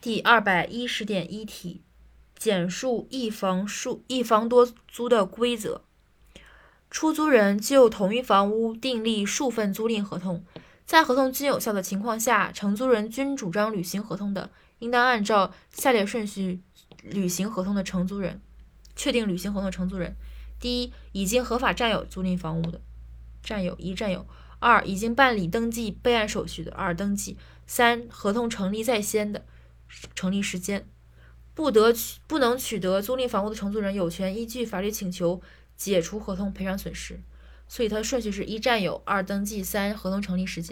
第二百一十点一题，简述一房数一房多租的规则。出租人就同一房屋订立数份租赁合同，在合同均有效的情况下，承租人均主张履行合同的，应当按照下列顺序履行合同的承租人，确定履行合同承租人：第一，已经合法占有租赁房屋的，占有一占有；二，已经办理登记备案手续的，二登记；三，合同成立在先的。成立时间，不得取不能取得租赁房屋的承租人有权依据法律请求解除合同赔偿损失。所以它的顺序是一占有，二登记，三合同成立时间。